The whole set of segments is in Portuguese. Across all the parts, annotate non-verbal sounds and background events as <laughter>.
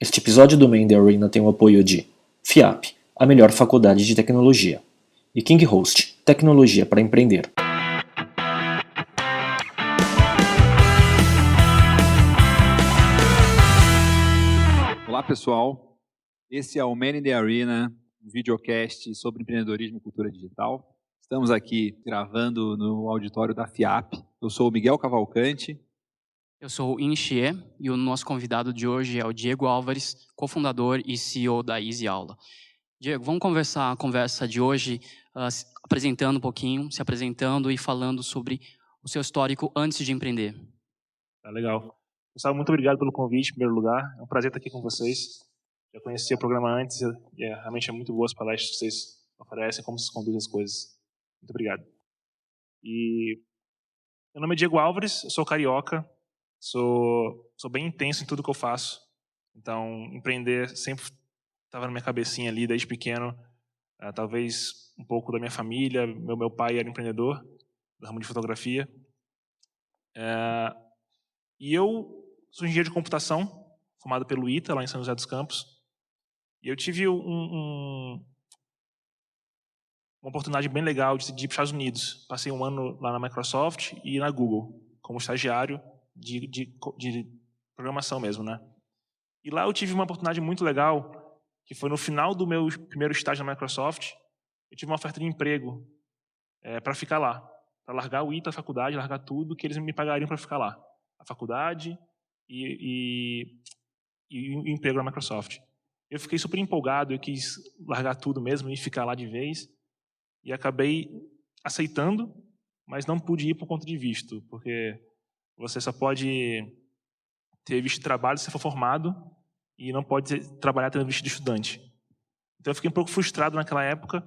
Este episódio do Main Arena tem o apoio de FIAP, a melhor faculdade de tecnologia, e KingHost, tecnologia para empreender. Olá pessoal, esse é o Man in the Arena, um videocast sobre empreendedorismo e cultura digital. Estamos aqui gravando no auditório da FIAP. Eu sou o Miguel Cavalcante, eu sou o Inxie e o nosso convidado de hoje é o Diego Álvares, cofundador e CEO da Easy Aula. Diego, vamos conversar a conversa de hoje uh, apresentando um pouquinho, se apresentando e falando sobre o seu histórico antes de empreender. Tá legal. Pessoal, muito obrigado pelo convite, em primeiro lugar. É um prazer estar aqui com vocês. Já conhecia o programa antes e é, realmente é muito boas palestras que vocês oferecem, como se conduzem as coisas. Muito obrigado. E meu nome é Diego Álvares, eu sou carioca, Sou, sou bem intenso em tudo que eu faço. Então, empreender sempre estava na minha cabecinha ali desde pequeno. Uh, talvez um pouco da minha família. Meu, meu pai era empreendedor do ramo de fotografia. Uh, e eu sou engenheiro de computação, formado pelo ITA, lá em São José dos Campos. E eu tive um, um, uma oportunidade bem legal de ir para os Estados Unidos. Passei um ano lá na Microsoft e na Google, como estagiário de, de, de programação mesmo, né? E lá eu tive uma oportunidade muito legal, que foi no final do meu primeiro estágio na Microsoft, eu tive uma oferta de emprego é, para ficar lá, para largar o ITA, a faculdade, largar tudo que eles me pagariam para ficar lá, a faculdade e, e, e o emprego na Microsoft. Eu fiquei super empolgado, eu quis largar tudo mesmo e ficar lá de vez, e acabei aceitando, mas não pude ir por conta de visto, porque você só pode ter visto de trabalho se for formado e não pode trabalhar tendo visto de estudante. Então eu fiquei um pouco frustrado naquela época,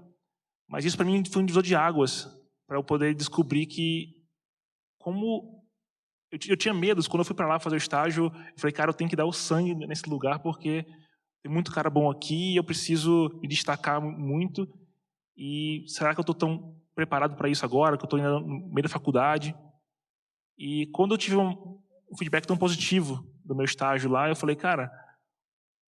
mas isso para mim foi um divisor de águas para eu poder descobrir que como eu, eu tinha medos quando eu fui para lá fazer o estágio, eu falei, cara, eu tenho que dar o sangue nesse lugar porque tem muito cara bom aqui, eu preciso me destacar muito. E será que eu estou tão preparado para isso agora, que eu estou no meio da faculdade? E quando eu tive um, feedback tão positivo do meu estágio lá, eu falei, cara,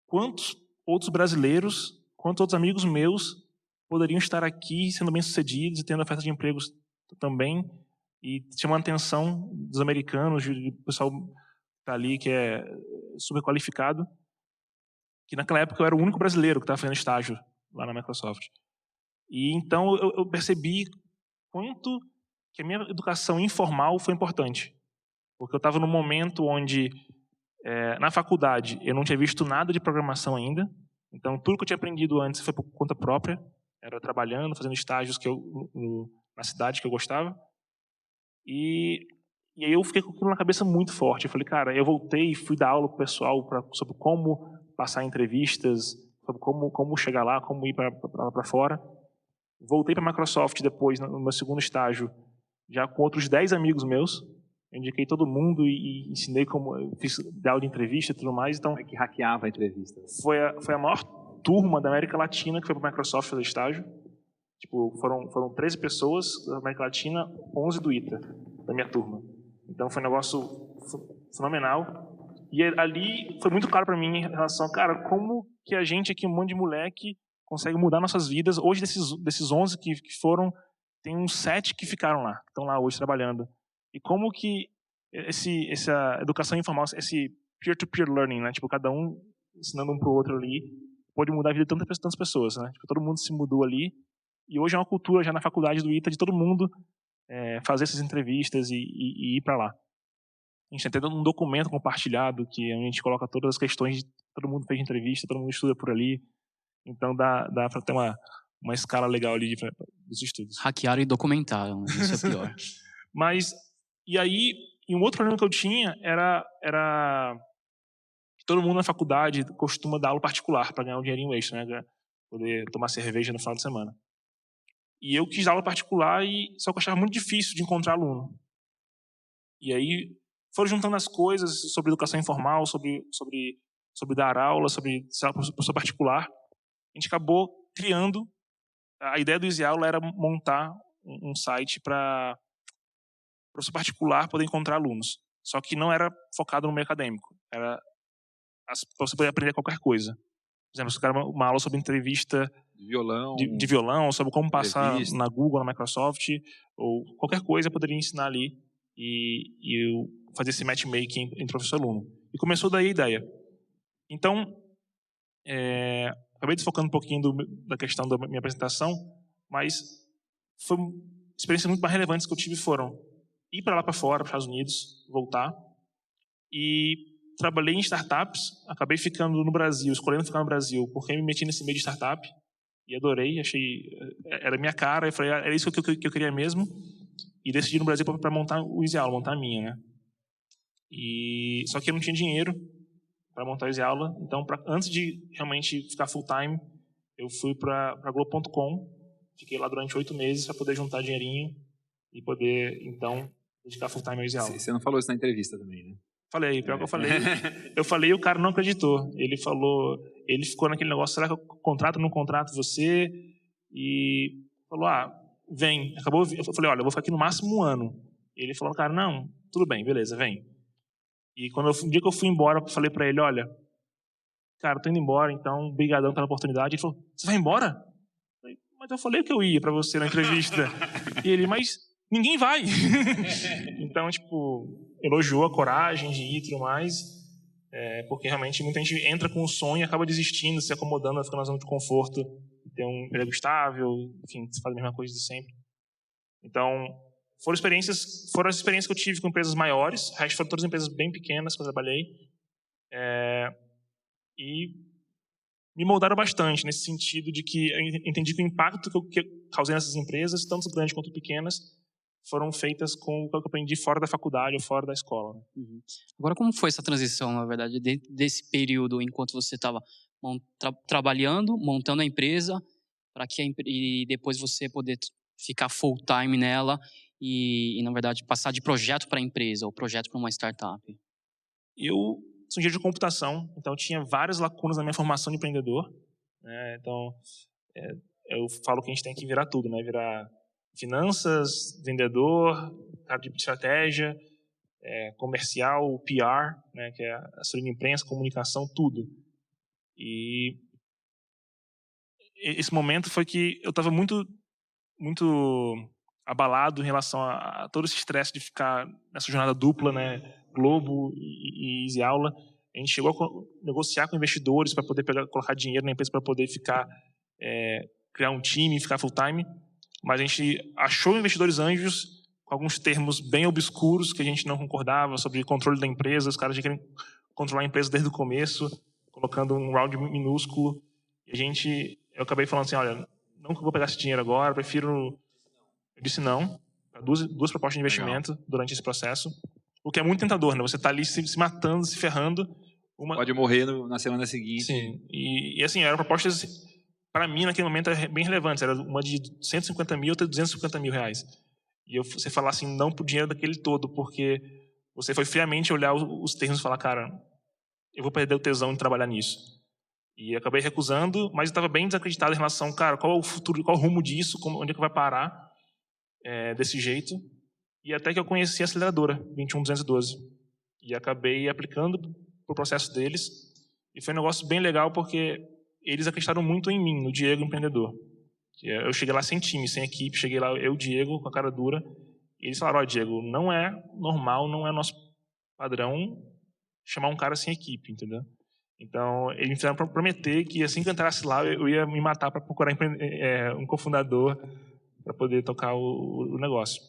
quantos outros brasileiros, quantos outros amigos meus poderiam estar aqui sendo bem-sucedidos e tendo oferta de empregos também e chamando a atenção dos americanos, do pessoal que está ali que é super qualificado, que naquela época eu era o único brasileiro que estava fazendo estágio lá na Microsoft. E então eu, eu percebi quanto que a minha educação informal foi importante. Porque eu estava num momento onde, é, na faculdade, eu não tinha visto nada de programação ainda. Então, tudo que eu tinha aprendido antes foi por conta própria. Era trabalhando, fazendo estágios que eu, no, na cidade que eu gostava. E, e aí eu fiquei com aquilo na cabeça muito forte. Eu falei, cara, eu voltei e fui dar aula para o pessoal pra, sobre como passar entrevistas, sobre como, como chegar lá, como ir para fora. Voltei para a Microsoft depois, no meu segundo estágio, já com outros 10 amigos meus. Eu indiquei todo mundo e, e ensinei como. Fiz aula de entrevista e tudo mais. Então, é que hackeava a entrevista. Foi a, foi a maior turma da América Latina que foi para a Microsoft fazer estágio. Tipo, foram, foram 13 pessoas da América Latina, 11 do ITA, da minha turma. Então foi um negócio fenomenal. E ali foi muito claro para mim em relação, cara, como que a gente aqui, um monte de moleque, consegue mudar nossas vidas. Hoje, desses, desses 11 que, que foram, tem uns sete que ficaram lá, que estão lá hoje trabalhando. E como que esse, essa educação informal, esse peer-to-peer -peer learning, né? Tipo, cada um ensinando um para o outro ali, pode mudar a vida de tantas, tantas pessoas, né? Tipo, todo mundo se mudou ali. E hoje é uma cultura já na faculdade do ITA de todo mundo é, fazer essas entrevistas e, e, e ir para lá. A gente tem um documento compartilhado que a gente coloca todas as questões, todo mundo fez entrevista, todo mundo estuda por ali. Então dá, dá para ter uma, uma escala legal ali de, dos estudos. Hackearam e documentaram, isso é pior. <laughs> Mas, e aí, e um outro problema que eu tinha era, era que todo mundo na faculdade costuma dar aula particular para ganhar um dinheirinho extra, né? Poder tomar cerveja no final de semana. E eu quis dar aula particular, e só que eu achava muito difícil de encontrar aluno. E aí foram juntando as coisas sobre educação informal, sobre, sobre, sobre dar aula, sobre professor particular. A gente acabou criando a ideia do Easy Aula era montar um site para professor particular poder encontrar alunos. Só que não era focado no meio acadêmico. Era para você poder aprender qualquer coisa. Por exemplo, se quer uma aula sobre entrevista de violão, de, de violão, sobre como passar na Google, na Microsoft, ou qualquer coisa, eu poderia ensinar ali e, e fazer esse matchmaking entre professor e aluno. E começou daí a ideia. Então, é, acabei desfocando um pouquinho do, da questão da minha apresentação, mas foi experiências muito mais relevantes que eu tive foram ir para lá para fora, para os Estados Unidos, voltar e trabalhei em startups, acabei ficando no Brasil, escolhendo ficar no Brasil, porque me meti nesse meio de startup e adorei, achei eh, era minha cara, eu falei, ah, era isso que eu, que eu queria mesmo e decidi no Brasil para montar o Easy Aula, montar a minha, né? E só que eu não tinha dinheiro para montar o Easy Aula, então pra, antes de realmente ficar full time, eu fui para Globo.com, fiquei lá durante oito meses para poder juntar dinheirinho e poder então dedicar full time ao Easy Aula. Você não falou isso na entrevista também, né? Falei, pior que eu falei. <laughs> Eu falei e o cara não acreditou. Ele falou, ele ficou naquele negócio, será que eu contrato ou não contrato você? E falou, ah, vem. Acabou, eu falei, olha, eu vou ficar aqui no máximo um ano. Ele falou, cara, não, tudo bem, beleza, vem. E quando eu, um dia que eu fui embora, eu falei para ele, olha, cara, tô indo embora, então, brigadão pela oportunidade. Ele falou, você vai embora? Eu falei, mas eu falei que eu ia para você na entrevista. e ele, mas ninguém vai. <laughs> então, tipo, elogiou a coragem de ir e tudo mais, é, porque realmente muita gente entra com o sonho e acaba desistindo, se acomodando, fica na zona de conforto, ter um emprego estável, enfim, se faz a mesma coisa de sempre. Então, foram experiências, foram as experiências que eu tive com empresas maiores, o resto foram todas empresas bem pequenas que eu trabalhei, é, e me moldaram bastante nesse sentido de que entendi que o impacto que eu causei nessas empresas, tanto grandes quanto pequenas, foram feitas com o que eu aprendi fora da faculdade ou fora da escola. Né? Uhum. Agora, como foi essa transição, na verdade, desse período enquanto você estava tra trabalhando, montando a empresa, para que a, e depois você poder ficar full time nela e, e na verdade, passar de projeto para empresa ou projeto para uma startup? Eu sou engenheiro de computação, então tinha várias lacunas na minha formação de empreendedor. Né? Então, é, eu falo que a gente tem que virar tudo, né? Virar finanças, vendedor, cara de estratégia, é, comercial, PR, né, que é assessoria de imprensa, comunicação, tudo. E esse momento foi que eu estava muito, muito abalado em relação a, a todo esse estresse de ficar nessa jornada dupla, né, Globo e, e Easy Aula. A gente chegou a negociar com investidores para poder pegar, colocar dinheiro na empresa para poder ficar, é, criar um time, ficar full time mas a gente achou investidores anjos com alguns termos bem obscuros que a gente não concordava sobre controle da empresa, os caras querem controlar a empresa desde o começo, colocando um round minúsculo. E a gente, eu acabei falando assim, olha, não vou pegar esse dinheiro agora, prefiro... Eu disse não, duas, duas propostas de investimento Legal. durante esse processo, o que é muito tentador, né? Você está ali se, se, matando, se ferrando. Uma... Pode morrer no, na semana seguinte. Sim, e, e assim, eram propostas para mim, naquele momento, era bem relevante. Era uma de 150 mil, outra de 250 mil reais. E eu, você falar assim, não por dinheiro daquele todo, porque você foi friamente olhar os termos e falar, cara, eu vou perder o tesão de trabalhar nisso. E acabei recusando, mas estava bem desacreditado em relação, cara, qual é o futuro, qual é o rumo disso, como, onde é que vai parar é, desse jeito. E até que eu conheci a aceleradora, 21212. E acabei aplicando para o processo deles. E foi um negócio bem legal, porque eles acreditaram muito em mim, no Diego empreendedor. Eu cheguei lá sem time, sem equipe, cheguei lá eu, Diego, com a cara dura, e eles falaram: "Ó, oh, Diego, não é normal, não é nosso padrão chamar um cara sem equipe, entendeu?" Então, eles me fizeram prometer que assim que eu entrasse lá, eu ia me matar para procurar é, um cofundador para poder tocar o, o, negócio.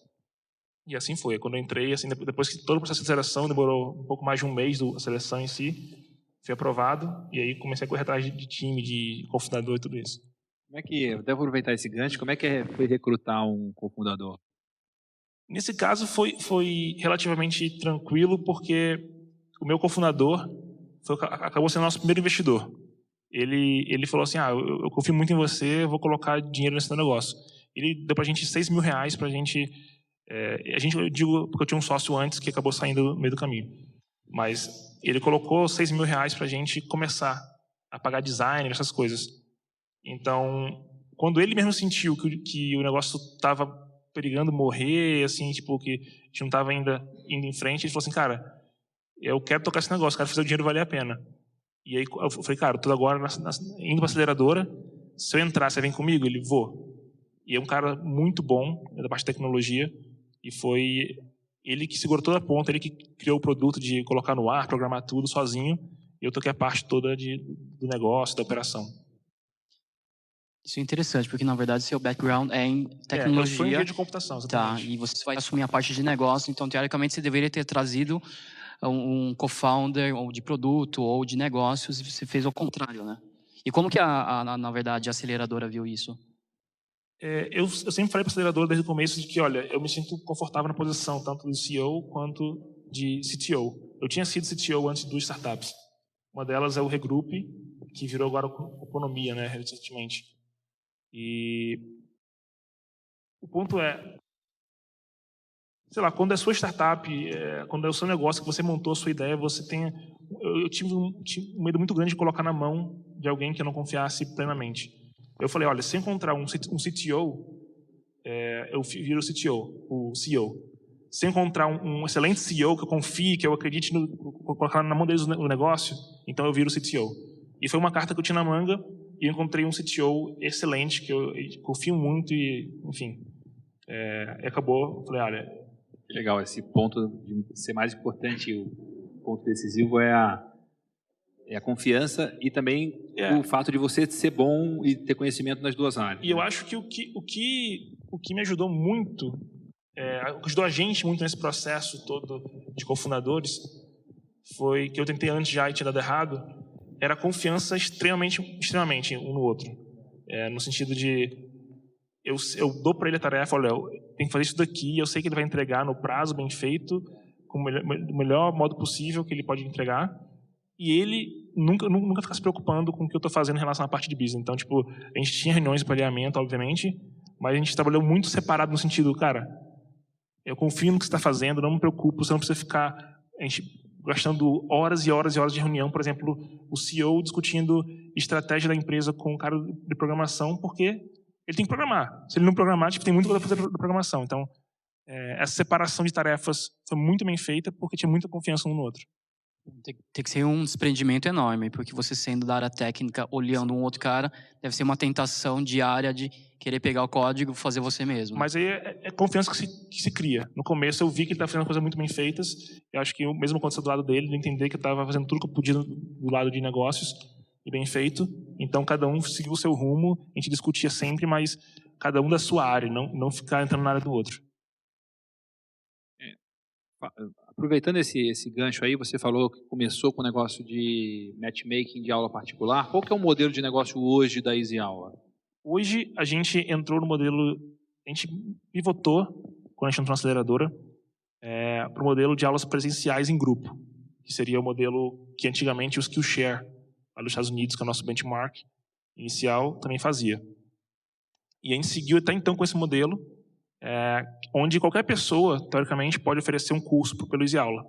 E assim foi. Quando eu entrei, assim, depois que todo o processo de seleção demorou um pouco mais de um mês da seleção em si, fui aprovado e aí comecei a correr atrás de time, de cofundador e tudo isso. Como é que, devo aproveitar esse gancho, como é que é, foi recrutar um cofundador? Nesse caso foi, foi relativamente tranquilo porque o meu cofundador foi, acabou sendo nosso primeiro investidor. Ele, ele falou assim, ah, eu, eu confio muito em você, vou colocar dinheiro nesse negócio. Ele deu pra gente 6 mil reais pra gente... É, a gente, eu digo porque eu tinha um sócio antes que acabou saindo no meio do caminho. Mas ele colocou 6 mil reais para a gente começar a pagar design, essas coisas. Então, quando ele mesmo sentiu que, que o negócio estava perigando morrer, assim, tipo, que a gente não estava ainda indo em frente, ele falou assim, cara, eu quero tocar esse negócio, quero fazer o dinheiro valer a pena. E aí eu falei, cara, tô agora indo para aceleradora. Se eu entrar, você vem comigo? Ele, vou. E é um cara muito bom da parte de tecnologia. E foi ele que segurou toda a ponta, ele que criou o produto de colocar no ar, programar tudo sozinho. E eu toquei a parte toda de, do negócio, da operação. Isso é interessante, porque na verdade seu background é em tecnologia. É, eu de computação, exatamente. Tá, e você vai assumir a parte de negócio, então teoricamente você deveria ter trazido um co-founder ou de produto ou de negócios e você fez o contrário, né? E como que a, a na verdade a aceleradora viu isso? É, eu, eu, sempre falei para a aceleradora desde o começo de que, olha, eu me sinto confortável na posição tanto de CEO quanto de CTO. Eu tinha sido CTO antes de duas startups. Uma delas é o Regroup, que virou agora Economia, né, recentemente. E o ponto é, sei lá, quando é sua startup, é, quando é o seu negócio que você montou a sua ideia, você tem. Eu, eu tive, um, tive, um, medo muito grande de colocar na mão de alguém que eu não confiasse plenamente. Eu falei, olha, se encontrar um, CTO, é, eu viro o CTO, o CEO. Se encontrar um, um, excelente CEO que eu confie, que eu acredite no, colocar na mão deles o negócio, então eu viro o CTO. E foi uma carta que eu tinha na manga e eu encontrei um CTO excelente que eu confio muito e, enfim, é, acabou. Falei, olha, Legal, esse ponto de ser mais importante, o ponto decisivo é a, é a confiança e também é. o fato de você ser bom e ter conhecimento nas duas áreas. E eu acho que o que, o que, o que me ajudou muito, é, ajudou a gente muito nesse processo todo de cofundadores, foi que eu tentei antes já e tinha dado errado, era a confiança extremamente, extremamente um no outro. É, no sentido de eu, eu dou para ele a tarefa, olha, tem que fazer isso daqui, eu sei que ele vai entregar no prazo bem feito, com o melhor, melhor modo possível que ele pode entregar, e ele nunca, nunca fica se preocupando com o que eu estou fazendo em relação à parte de business. Então, tipo, a gente tinha reuniões de alinhamento, obviamente, mas a gente trabalhou muito separado no sentido, cara, eu confio no que você está fazendo, não me preocupo, você não precisa ficar gastando horas e horas e horas de reunião, por exemplo, o CEO discutindo estratégia da empresa com o cara de programação, porque ele tem que programar. Se ele não programar, tipo, tem muito coisa para fazer da programação. Então, é, essa separação de tarefas foi muito bem feita porque tinha muita confiança um no outro. Tem, tem, que ser um desprendimento enorme, porque você sendo da área técnica, olhando um outro cara, deve ser uma tentação diária de querer pegar o código e fazer você mesmo. Mas aí é, é confiança que se, que se, cria. No começo eu vi que ele estava fazendo coisas muito bem feitas. Eu acho que eu, mesmo quando do lado dele, ele entender que eu estava fazendo tudo que eu podia do, do lado de negócios e bem feito. Então cada um seguiu o seu rumo, a gente discutia sempre, mas cada um da sua área, não, não ficar entrando na área do outro. Aproveitando esse, esse gancho aí, você falou que começou com o negócio de matchmaking de aula particular. Qual que é o modelo de negócio hoje da Easy Aula? Hoje a gente entrou no modelo, a gente pivotou quando a gente entrou na aceleradora é, para o modelo de aulas presenciais em grupo, que seria o modelo que antigamente o Skillshare lá dos Estados Unidos, que é o nosso benchmark inicial, também fazia. E a gente seguiu até então com esse modelo, é, onde qualquer pessoa, teoricamente, pode oferecer um curso pelo Easy Aula.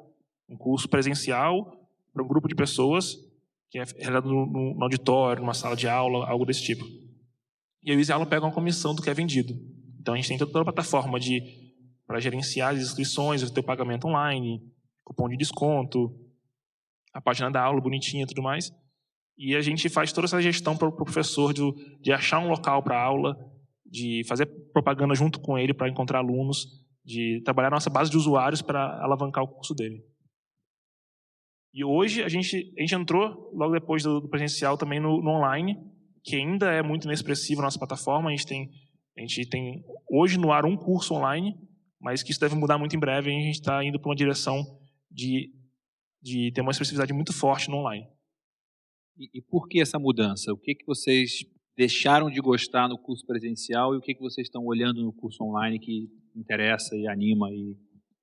Um curso presencial para um grupo de pessoas, que é realizado no, no, auditório, numa sala de aula, algo desse tipo. E a Easy Aula pega uma comissão do que é vendido. Então a gente tem toda a plataforma de para gerenciar as inscrições, o teu pagamento online, cupom de desconto, a página da aula bonitinha e tudo mais. E a gente faz toda essa gestão para o pro professor de, de achar um local para aula, de fazer propaganda junto com ele para encontrar alunos, de trabalhar nossa base de usuários para alavancar o curso dele. E hoje a gente, a gente entrou, logo depois do, do presencial, também no, no, online, que ainda é muito inexpressivo na nossa plataforma. A gente, tem, a gente tem hoje no ar um curso online, mas que isso deve mudar muito em breve. A gente está indo para uma direção de, de ter uma expressividade muito forte no online. E, e, por que essa mudança? O que, que vocês deixaram de gostar no curso presencial e o que, que vocês estão olhando no curso online que interessa e anima? E...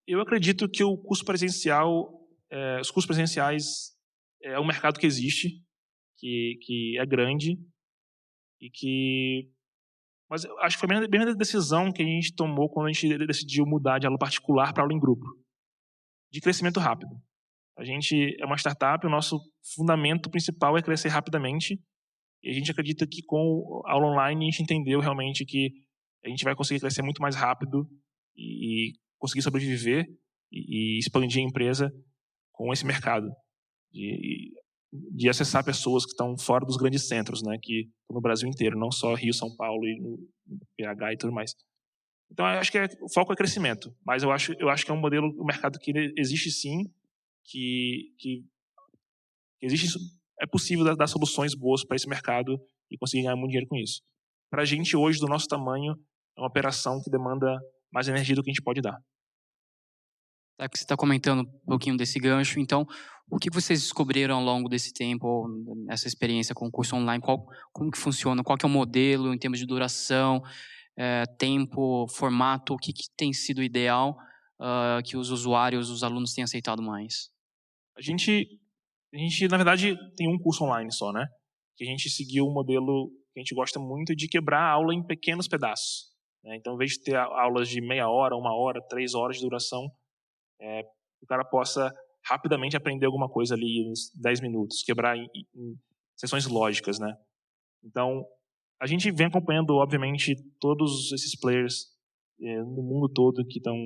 Eu acredito que o curso presencial, é, os cursos presenciais é um mercado que existe, que, que é grande e que mas acho que foi a decisão que a gente tomou quando a gente decidiu mudar de aula particular para aula em grupo, de crescimento rápido. A gente é uma startup, o nosso fundamento principal é crescer rapidamente. E a gente acredita que com a aula online a gente entendeu realmente que a gente vai conseguir crescer muito mais rápido e conseguir sobreviver e expandir a empresa com esse mercado. E de acessar pessoas que estão fora dos grandes centros, né, que no Brasil inteiro, não só Rio, São Paulo e PH e tudo mais. Então, eu acho que é, o foco é crescimento, mas eu acho, eu acho que é um modelo, um mercado que existe sim, que, que existe, é possível dar, dar soluções boas para esse mercado e conseguir ganhar muito dinheiro com isso. Para a gente, hoje, do nosso tamanho, é uma operação que demanda mais energia do que a gente pode dar. Tá, que você está comentando um pouquinho desse gancho, então, o que vocês descobriram ao longo desse tempo, essa experiência com o curso online? Qual, como que funciona? Qual que é o modelo em termos de duração, é, tempo, formato? O que, que tem sido ideal uh, que os usuários, os alunos tenham aceitado mais? A gente, a gente, na verdade, tem um curso online só, né? Que a gente seguiu um modelo que a gente gosta muito de quebrar a aula em pequenos pedaços. Né? Então, ao invés de ter aulas de meia hora, uma hora, três horas de duração, é, o cara possa rapidamente aprender alguma coisa ali em 10 minutos, quebrar em, em sessões lógicas, né? Então, a gente vem acompanhando, obviamente, todos esses players é, no mundo todo que estão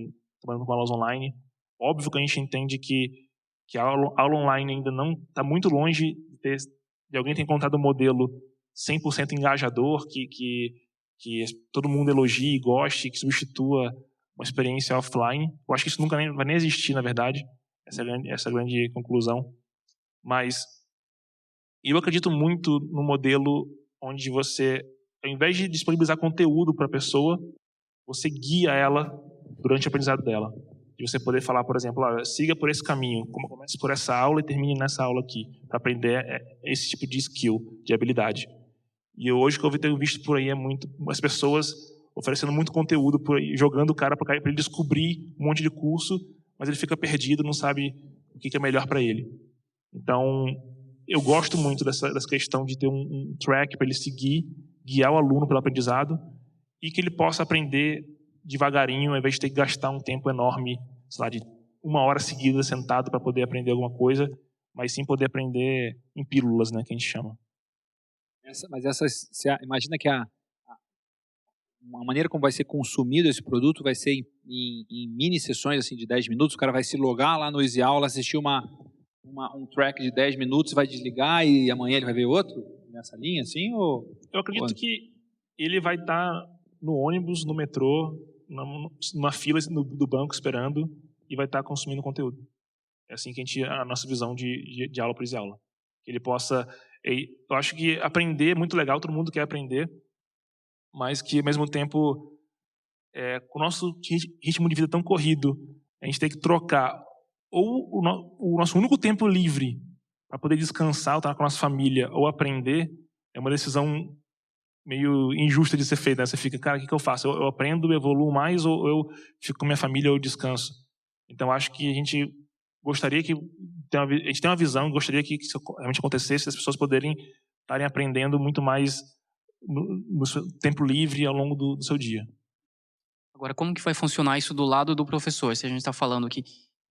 trabalhando com aulas online. Óbvio que a gente entende que, que a aula, aula online ainda não está muito longe de, ter, de alguém ter encontrado um modelo 100% engajador, que, que, que todo mundo elogie e goste, que substitua uma experiência offline. Eu acho que isso nunca nem, vai nem existir, na verdade. Essa grande, essa é a grande conclusão. Mas eu acredito muito no modelo onde você, ao invés de disponibilizar conteúdo para a pessoa, você guia ela durante o aprendizado dela. De você poder falar, por exemplo, ah, siga por esse caminho, comece por essa aula e termine nessa aula aqui, para aprender é, esse tipo de skill, de habilidade. E hoje o que eu tenho visto por aí é muito as pessoas oferecendo muito conteúdo por aí, jogando o cara para ele descobrir um monte de curso, mas ele fica perdido, não sabe o que é melhor para ele. Então, eu gosto muito dessa, dessa questão de ter um, um track para ele seguir, guiar o aluno pelo aprendizado e que ele possa aprender devagarinho, ao invés de ter que gastar um tempo enorme, sei lá, de uma hora seguida sentado para poder aprender alguma coisa, mas sim poder aprender em pílulas, né, que a gente chama. Essa, mas essa, você imagina que a, a maneira como vai ser consumido esse produto vai ser em, em, em, mini sessões assim de 10 minutos, o cara vai se logar lá no Easy Aula, assistir uma, uma, um track de 10 minutos, vai desligar e amanhã ele vai ver outro nessa linha assim ou Eu acredito ou... que ele vai estar tá no ônibus, no metrô, numa fila do banco esperando e vai estar consumindo conteúdo. É assim que a gente a nossa visão de, de, de aula por Aula. Que ele possa eu acho que aprender é muito legal, todo mundo quer aprender, mas que ao mesmo tempo, é, com o nosso ritmo de vida tão corrido, a gente tem que trocar ou o, no, o nosso único tempo livre para poder descansar, estar com a nossa família ou aprender, é uma decisão meio injusta de ser feita. Né? Você fica, cara, o que, que eu faço? Eu, eu aprendo, evoluo mais ou eu fico com minha família ou descanso? Então, acho que a gente gostaria que a gente tem uma visão, gostaria que isso realmente acontecesse, as pessoas poderem estarem aprendendo muito mais no, no seu tempo livre ao longo do, do, seu dia. Agora, como que vai funcionar isso do lado do professor? Se a gente está falando que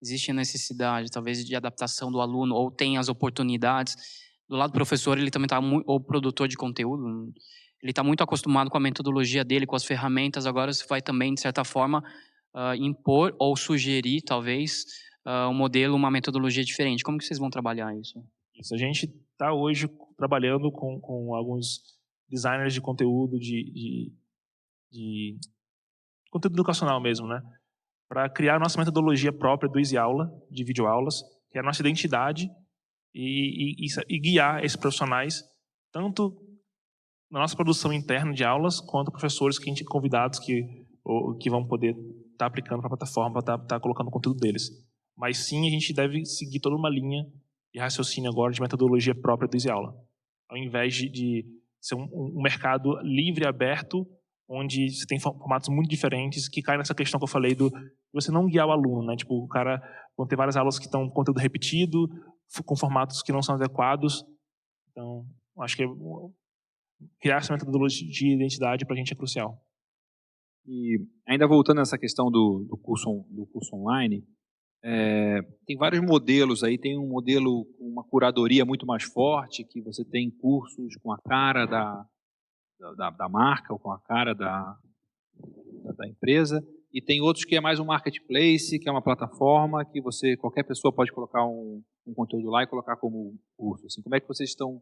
existe necessidade, talvez, de adaptação do aluno ou tem as oportunidades, do lado do professor, ele também está ou produtor de conteúdo, ele está muito acostumado com a metodologia dele, com as ferramentas. Agora, você vai também, de certa forma, uh, impor ou sugerir, talvez, uh, um modelo, uma metodologia diferente. Como que vocês vão trabalhar isso? Isso, a gente está hoje trabalhando com, com alguns designers de conteúdo, de, de, de conteúdo educacional mesmo, né? Para criar a nossa metodologia própria do Easy Aula, de videoaulas, que é a nossa identidade, e, e, e guiar esses profissionais, tanto na nossa produção interna de aulas, quanto professores que a gente convidados que, ou, que vão poder estar tá aplicando para a plataforma, para estar tá, tá colocando o conteúdo deles. Mas sim, a gente deve seguir toda uma linha de raciocínio agora de metodologia própria do Easy Aula. Ao invés de, de ser um, um, mercado livre, aberto, onde você tem formatos muito diferentes, que cai nessa questão que eu falei do você não guiar o aluno, né? Tipo, o cara vão ter várias aulas que estão conteúdo repetido, com formatos que não são adequados. Então, acho que criar essa metodologia de identidade para a gente é crucial. E ainda voltando nessa questão do, do curso do curso online, é, tem vários modelos aí, tem um modelo com uma curadoria muito mais forte, que você tem cursos com a cara da, da, da marca ou com a cara da, da, da empresa, e tem outros que é mais um marketplace, que é uma plataforma que você qualquer pessoa pode colocar um, um conteúdo lá e colocar como curso. Assim, como é que vocês estão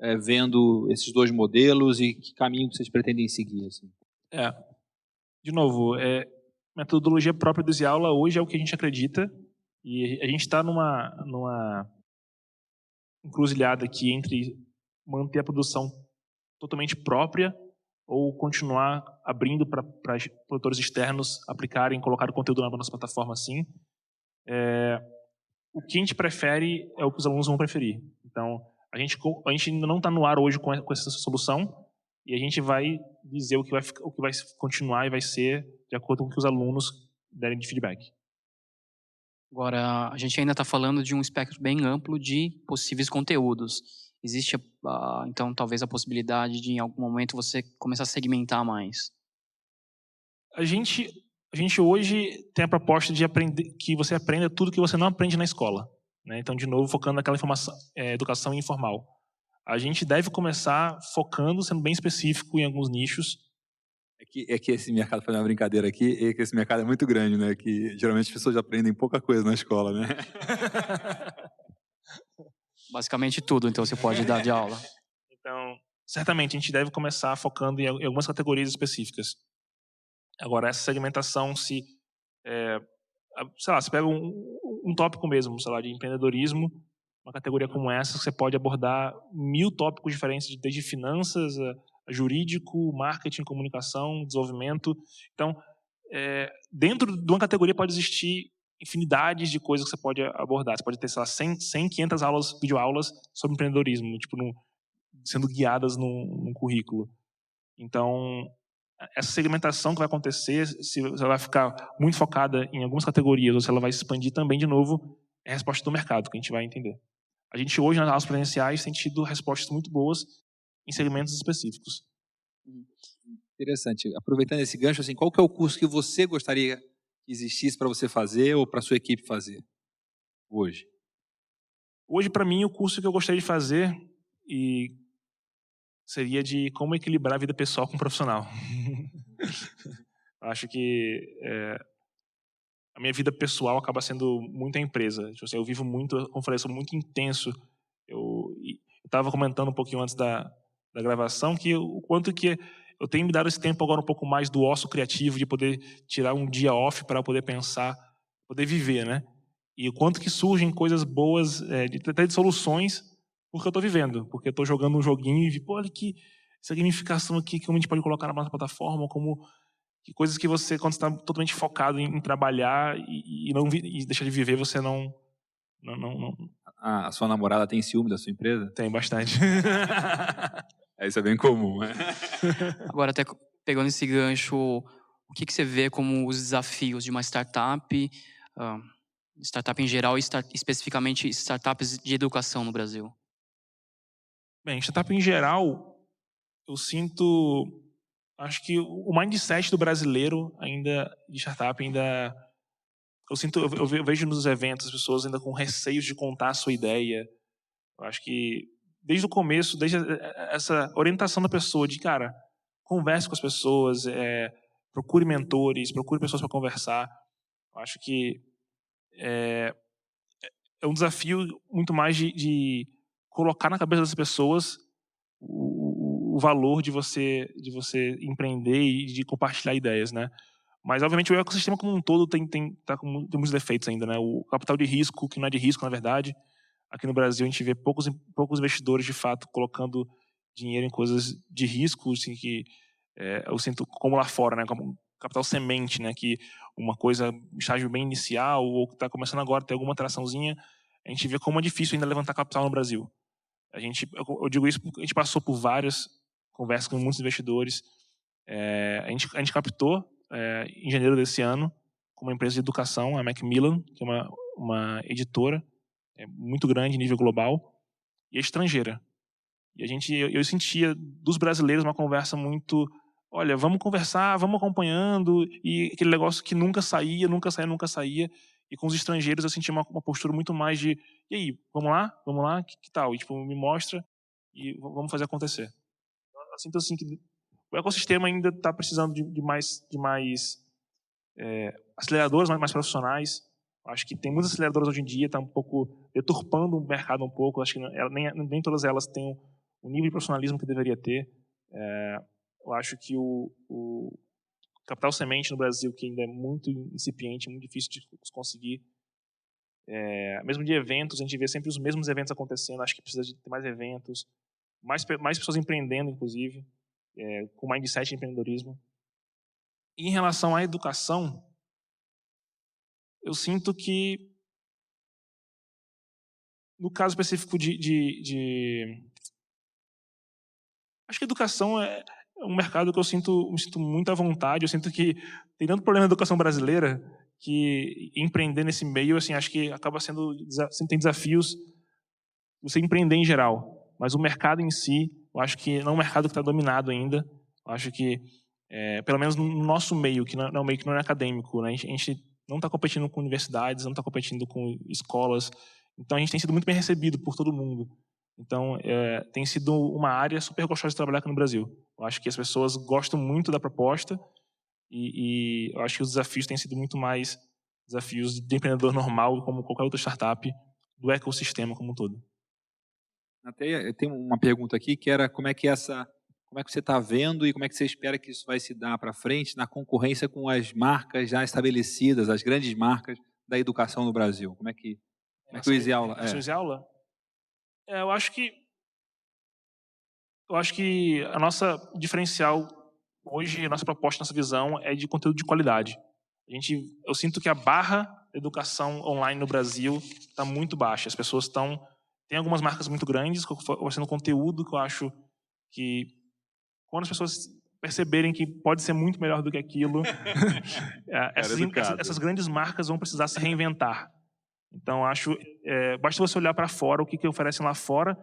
é, vendo esses dois modelos e que caminho vocês pretendem seguir? Assim? É, de novo, é, metodologia própria do Easy Aula hoje é o que a gente acredita e a gente está numa, numa encruzilhada aqui entre manter a produção totalmente própria ou continuar abrindo para produtores externos aplicarem, colocar o conteúdo na nossa plataforma assim. É, o que a gente prefere é o que os alunos vão preferir. Então, a gente, a gente ainda não está no ar hoje com, essa solução e a gente vai dizer o que vai, o que vai continuar e vai ser de acordo com o que os alunos derem de feedback. Agora, a gente ainda está falando de um espectro bem amplo de possíveis conteúdos. Existe, uh, então, talvez a possibilidade de, em algum momento, você começar a segmentar mais? A gente, a gente hoje tem a proposta de aprender, que você aprenda tudo que você não aprende na escola. Né? Então, de novo, focando naquela é, educação informal. A gente deve começar focando, sendo bem específico em alguns nichos. É que, é que esse mercado, fazendo uma brincadeira aqui, é que esse mercado é muito grande, né? Que geralmente as pessoas aprendem pouca coisa na escola, né? <laughs> Basicamente tudo, então você pode dar de aula. Então, certamente a gente deve começar focando em algumas categorias específicas. Agora, essa segmentação, se, é, sei lá, você pega um, um tópico mesmo, sei lá, de empreendedorismo, uma categoria como essa, você pode abordar mil tópicos diferentes, desde finanças, a jurídico, marketing, comunicação, desenvolvimento. Então, é, dentro de uma categoria pode existir infinidades de coisas que você pode abordar. Você pode ter, sei lá, 100, 100 500 aulas, videoaulas sobre empreendedorismo, tipo, no, sendo guiadas num, num, currículo. Então, essa segmentação que vai acontecer, se ela vai ficar muito focada em algumas categorias ou se ela vai expandir também de novo, é a resposta do mercado que a gente vai entender. A gente hoje, nas aulas presenciais, tem tido respostas muito boas em segmentos específicos. Interessante. Aproveitando esse gancho, assim, qual que é o curso que você gostaria que existisse para você fazer ou para sua equipe fazer hoje? Hoje, para mim, o curso que eu gostaria de fazer e seria de como equilibrar a vida pessoal com o profissional. <laughs> Acho que é, a minha vida pessoal acaba sendo muito a empresa. Tipo assim, eu vivo muito, como falei, eu sou muito intenso. Eu estava comentando um pouquinho antes da, da gravação que o quanto que eu tenho me dado esse tempo agora um pouco mais do osso criativo, de poder tirar um dia off para poder pensar, poder viver, né? E o quanto que surgem coisas boas, é, de, até de soluções, porque eu estou vivendo, porque eu estou jogando um joguinho e vi, pô, olha que essa gamificação aqui que a gente pode colocar na nossa plataforma, como que coisas que você, quando está totalmente focado em, em trabalhar e, e, não e deixar de viver, você não, não, não, não... Ah, a sua namorada tem ciúme da sua empresa? Tem bastante. <laughs> É, isso é bem comum. Né? <laughs> Agora, até pegando esse gancho, o que, que você vê como os desafios de uma startup, uh, startup em geral e start, especificamente startups de educação no Brasil? Bem, startup em geral, eu sinto, acho que o mindset do brasileiro ainda de startup ainda eu sinto, eu vejo nos eventos as pessoas ainda com receios de contar a sua ideia. Eu acho que desde o começo, desde essa orientação da pessoa de, cara, converse com as pessoas, é, procure mentores, procure pessoas para conversar. Eu acho que é, é, um desafio muito mais de, de, colocar na cabeça das pessoas o, o, valor de você de você empreender e de compartilhar ideias, né? Mas obviamente o ecossistema como um todo tem tem tá com tem muitos defeitos ainda, né? O capital de risco que não é de risco na verdade, Aqui no Brasil a gente vê poucos, poucos investidores de fato colocando dinheiro em coisas de risco, assim, que é, eu sinto como lá fora, né, como capital semente, né, que uma coisa estágio bem inicial ou que está começando agora ter alguma atraçãozinha, a gente vê como é difícil ainda levantar capital no Brasil. A gente, eu, digo isso porque a gente passou por várias conversas com muitos investidores. É, a, gente, a gente captou é, em janeiro desse ano com uma empresa de educação, a Macmillan, que é uma, uma editora é muito grande, nível global, e é estrangeira. E a gente, eu, eu sentia dos brasileiros uma conversa muito, olha, vamos conversar, vamos acompanhando, e aquele negócio que nunca saía, nunca saía, nunca saía. E com os estrangeiros eu sentia uma, uma postura muito mais de, e aí, vamos lá, vamos lá, que, que tal? E tipo, me mostra e vamos fazer acontecer. Eu sinto assim que o ecossistema ainda está precisando de, de, mais, de mais é, aceleradoras mais, mais profissionais. Acho que tem muitas aceleradoras hoje em dia, está um pouco deturpando o mercado um pouco. Acho que nem, nem todas elas têm o nível de profissionalismo que deveria ter. É, eu acho que o, o, capital semente no Brasil, que ainda é muito incipiente, muito difícil de conseguir. É, mesmo de eventos, a gente vê sempre os mesmos eventos acontecendo. Acho que precisa de ter mais eventos, mais, mais pessoas empreendendo, inclusive, é, com mindset de empreendedorismo. E em relação à educação, eu sinto que, no caso específico de, de, de acho que educação é, um mercado que eu sinto, me sinto muita vontade. Eu sinto que tem tanto problema na educação brasileira que empreender nesse meio, assim, acho que acaba sendo tem desafios. Você empreender em geral, mas o mercado em si, eu acho que não é um mercado que está dominado ainda. Eu acho que, é, pelo menos no nosso meio, que não é um meio que não é acadêmico, né? a gente não está competindo com universidades, não está competindo com escolas. Então a gente tem sido muito bem recebido por todo mundo. Então, é, tem sido uma área super gostosa de trabalhar aqui no Brasil. Eu acho que as pessoas gostam muito da proposta e, e eu acho que os desafios têm sido muito mais desafios de empreendedor normal, como qualquer outra startup, do ecossistema como um todo. Até tem uma pergunta aqui que era como é que essa, como é que você está vendo e como é que você espera que isso vai se dar para frente na concorrência com as marcas já estabelecidas, as grandes marcas da educação no Brasil. Como é que, como é que o Easy Aula? É. Easy Aula? É, eu acho que eu acho que a nossa diferencial hoje, a nossa proposta, a nossa visão é de conteúdo de qualidade. A gente, eu sinto que a barra da educação online no Brasil está muito baixa. As pessoas estão tem algumas marcas muito grandes oferecendo conteúdo que eu acho que quando as pessoas perceberem que pode ser muito melhor do que aquilo, <laughs> é, essas, essas grandes marcas vão precisar se reinventar. Então, acho, é, basta você olhar para fora, o que, que oferecem lá fora,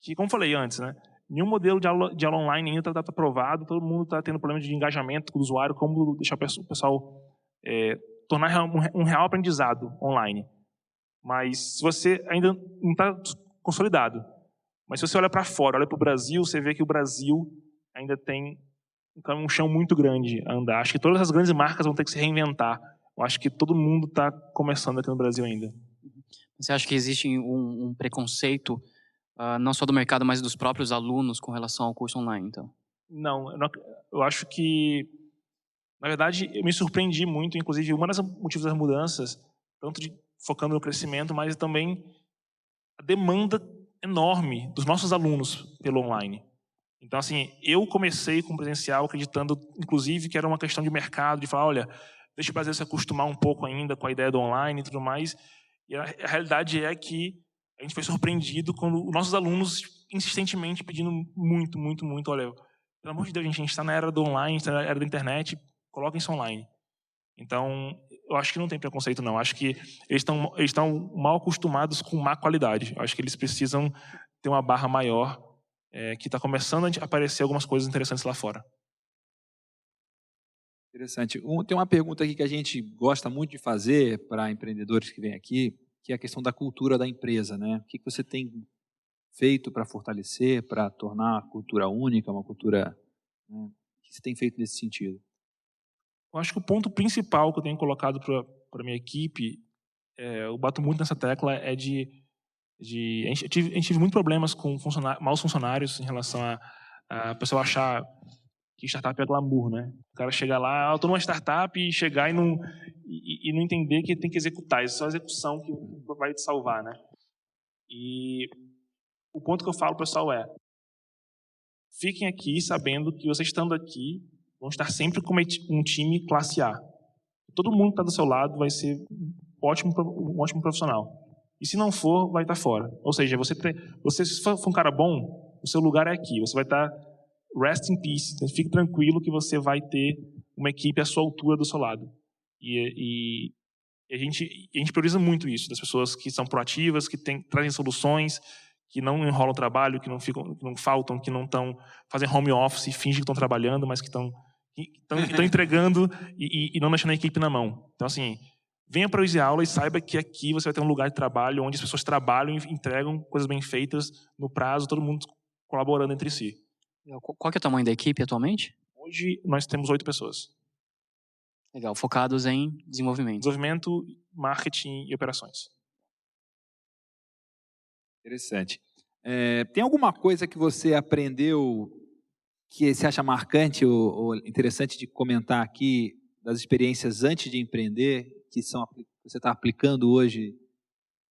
que, como falei antes, né, nenhum modelo de aula, de aula online ainda está tá aprovado, todo mundo está tendo problema de engajamento com o usuário, como deixar o pessoal é, tornar um, um real aprendizado online. Mas se você ainda não está consolidado, mas se você olha para fora, olha para o Brasil, você vê que o Brasil ainda tem um chão muito grande a andar. Acho que todas as grandes marcas vão ter que se reinventar eu acho que todo mundo está começando aqui no Brasil ainda. Você acha que existe um, um preconceito, uh, não só do mercado, mas dos próprios alunos com relação ao curso online, então? Não, eu, não, eu acho que, na verdade, eu me surpreendi muito, inclusive, um dos motivos das mudanças, tanto de focando no crescimento, mas também a demanda enorme dos nossos alunos pelo online. Então, assim, eu comecei com presencial acreditando, inclusive, que era uma questão de mercado, de falar, olha, deixa o Brasil se acostumar um pouco ainda com a ideia do online e tudo mais. E a, a realidade é que a gente foi surpreendido quando os nossos alunos insistentemente pedindo muito, muito, muito, olha, pelo amor de Deus, gente, a gente está na era do online, está na era da internet, coloquem isso online. Então, eu acho que não tem preconceito, não. Acho que eles estão mal acostumados com má qualidade. Eu acho que eles precisam ter uma barra maior, é, que está começando a aparecer algumas coisas interessantes lá fora. Interessante. Um, tem uma pergunta aqui que a gente gosta muito de fazer para empreendedores que vêm aqui, que é a questão da cultura da empresa, né? O que, que você tem feito para fortalecer, para tornar a cultura única, uma cultura. Né? O que você tem feito nesse sentido? Eu acho que o ponto principal que eu tenho colocado para a minha equipe, é, eu bato muito nessa tecla, é de. De a, gente, tive, a gente tive muitos problemas com funcionários, maus funcionários em relação a, a pessoa achar que startup é glamour, né? O cara chegar lá, ah, tô numa startup e chegar e não, e, e, não entender que tem que executar. Isso é só a execução que vai te salvar, né? E o ponto que eu falo, pessoal, é fiquem aqui sabendo que vocês estando aqui vão estar sempre com um time classe A. Todo mundo que está do seu lado vai ser um ótimo, um ótimo profissional. E se não for, vai estar fora. Ou seja, você, você se for um cara bom, o seu lugar é aqui. Você vai estar rest in peace, então, fique tranquilo que você vai ter uma equipe à sua altura do seu lado. E, e a, gente, a gente prioriza muito isso, das pessoas que são proativas, que tem, trazem soluções, que não enrolam o trabalho, que não, ficam, que não faltam, que não estão fazem home office e fingem que estão trabalhando, mas que estão estão <laughs> entregando e, e, e, não deixando a equipe na mão. Então, assim, venha para o Easy Aula e saiba que aqui você vai ter um lugar de trabalho onde as pessoas trabalham e entregam coisas bem feitas no prazo, todo mundo colaborando entre si. Qual é o tamanho da equipe atualmente? Hoje nós temos oito pessoas. Legal, focados em desenvolvimento. Desenvolvimento, marketing e operações. Interessante. É, tem alguma coisa que você aprendeu que você acha marcante ou, ou interessante de comentar aqui das experiências antes de empreender que são que você está aplicando hoje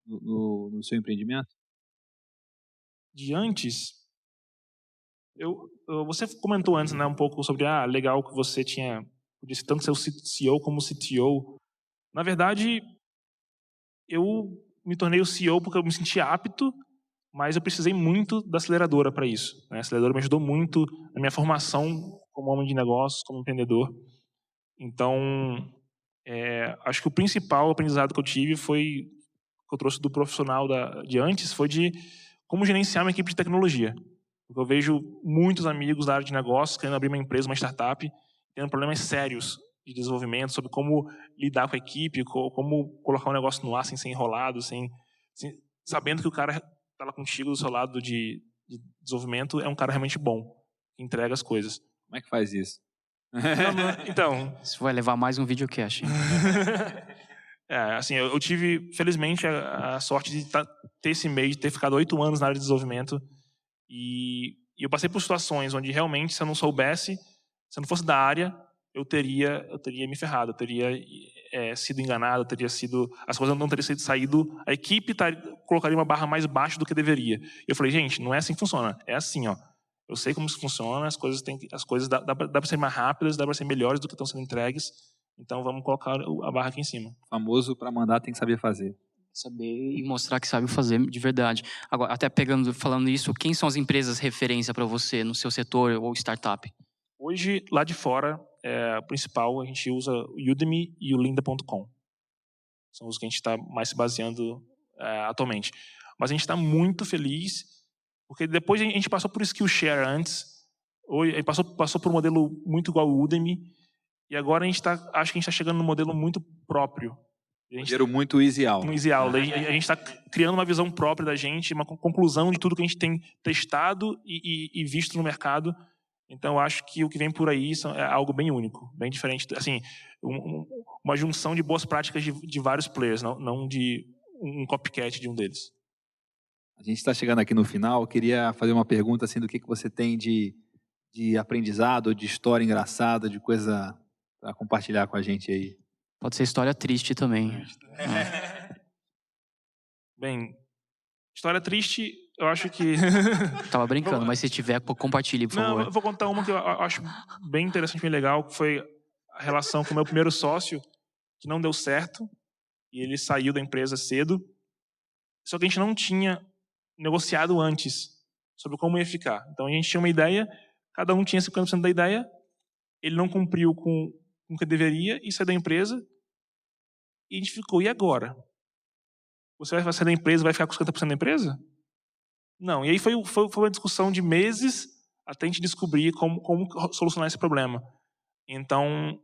no, no, no, seu empreendimento? De antes, eu, você comentou antes, né, um pouco sobre ah, legal que você tinha disse tanto ser CEO como CTO. Na verdade, eu me tornei o CEO porque eu me senti apto mas eu precisei muito da aceleradora para isso. Né? A aceleradora me ajudou muito na minha formação como homem de negócios, como empreendedor. Então, é, acho que o principal aprendizado que eu tive foi que eu trouxe do profissional da, de antes foi de como gerenciar uma equipe de tecnologia. Porque eu vejo muitos amigos da área de negócios querendo abrir uma empresa, uma startup, tendo problemas sérios de desenvolvimento, sobre como lidar com a equipe, como colocar um negócio no ar sem ser enrolado, sem, sem sabendo que o cara está lá contigo do seu lado de, de, desenvolvimento é um cara realmente bom, que entrega as coisas. Como é que faz isso? Não, então. Isso vai levar mais um videocast. <laughs> é, assim, eu, eu, tive, felizmente, a, a sorte de tá, ter esse meio, de ter ficado oito anos na área de desenvolvimento. E, e eu passei por situações onde realmente, se eu não soubesse, se eu não fosse da área, eu teria, eu teria me ferrado, eu teria é, sido enganado, eu teria sido, as coisas não teriam saído, a equipe tar, colocaria uma barra mais baixa do que deveria. E eu falei, gente, não é assim que funciona, é assim, ó. Eu sei como isso funciona, as coisas têm, as coisas dá, dá, para ser mais rápidas, dá para ser melhores do que estão sendo entregues. Então vamos colocar a barra aqui em cima. famoso para mandar tem que saber fazer. Saber e mostrar que sabe fazer de verdade. Agora, até pegando, falando isso, quem são as empresas referência para você no seu setor ou startup? Hoje, lá de fora, é, principal, a gente usa o Udemy e o Linda.com. São os que a gente está mais se baseando é, atualmente. Mas a gente está muito feliz, porque depois a gente passou por Skillshare antes, hoje, passou, passou por um modelo muito igual ao Udemy, e agora a gente tá, acho que a gente está chegando num modelo muito próprio. Um modelo muito easial. Um easial. A gente está criando uma visão própria da gente, uma conclusão de tudo que a gente tem testado e, e, e visto no mercado então, eu acho que o que vem por aí é algo bem único, bem diferente. Assim, um, uma junção de boas práticas de, de vários players, não, não, de um copycat de um deles. A gente está chegando aqui no final. Eu queria fazer uma pergunta assim do que, que você tem de, de aprendizado, de história engraçada, de coisa para compartilhar com a gente aí. Pode ser história triste também. É. <laughs> Bem, história triste eu acho que. <laughs> Tava brincando, mas se tiver, compartilhe, por favor. Não, eu vou contar uma que eu acho bem interessante, bem legal, que foi a relação com o meu primeiro sócio, que não deu certo, e ele saiu da empresa cedo. Só que a gente não tinha negociado antes sobre como ia ficar. Então a gente tinha uma ideia, cada um tinha 50% da ideia, ele não cumpriu com, com o que deveria e saiu da empresa, e a gente ficou, e agora? Você vai sair da empresa vai ficar com 50% da empresa? Não, e aí foi, foi, foi uma discussão de meses até a gente descobrir como, como solucionar esse problema. Então,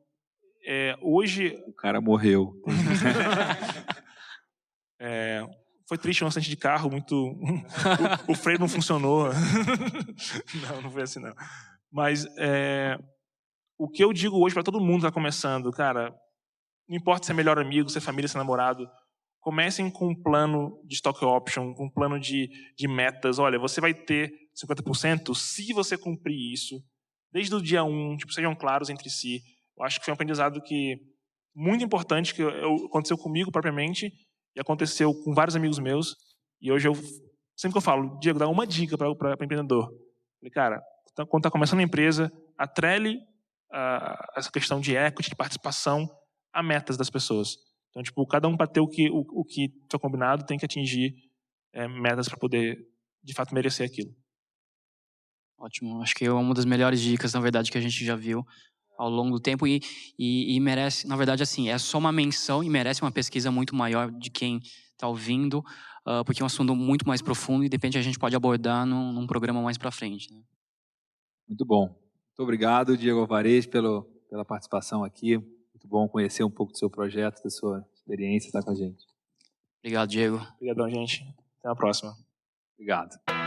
é, hoje. O cara morreu. <laughs> <laughs> é, foi triste um acidente de carro, muito. <laughs> o, o, freio não funcionou. <laughs> não, não foi assim, não. Mas é, o que eu digo hoje para todo mundo que está começando, cara, não importa se é melhor amigo, se é família, se é namorado, comecem com um plano de stock option, com um plano de, de metas. Olha, você vai ter 50% se você cumprir isso. Desde o dia 1, tipo, sejam claros entre si. Eu acho que foi um aprendizado que muito importante que eu, aconteceu comigo propriamente e aconteceu com vários amigos meus. E hoje eu sempre que eu falo, Diego, dá uma dica para o empreendedor. Falei, cara, tá, quando está começando a empresa, atrele uh, essa questão de equity, de participação, a metas das pessoas. Então, tipo, cada um para ter o que o, o que foi combinado tem que atingir é, metas para poder, de fato, merecer aquilo. Ótimo. Acho que é uma das melhores dicas, na verdade, que a gente já viu ao longo do tempo e, e, e merece, na verdade, assim, é só uma menção e merece uma pesquisa muito maior de quem está ouvindo, uh, porque é um assunto muito mais profundo e de repente a gente pode abordar num, num programa mais para frente. Né? Muito bom. Muito obrigado, Diego Alvarez, pelo, pela participação aqui. Muito bom conhecer um pouco do seu projeto, da sua experiência, estar com a gente. Obrigado, Diego. Obrigadão, gente. Até a próxima. Obrigado.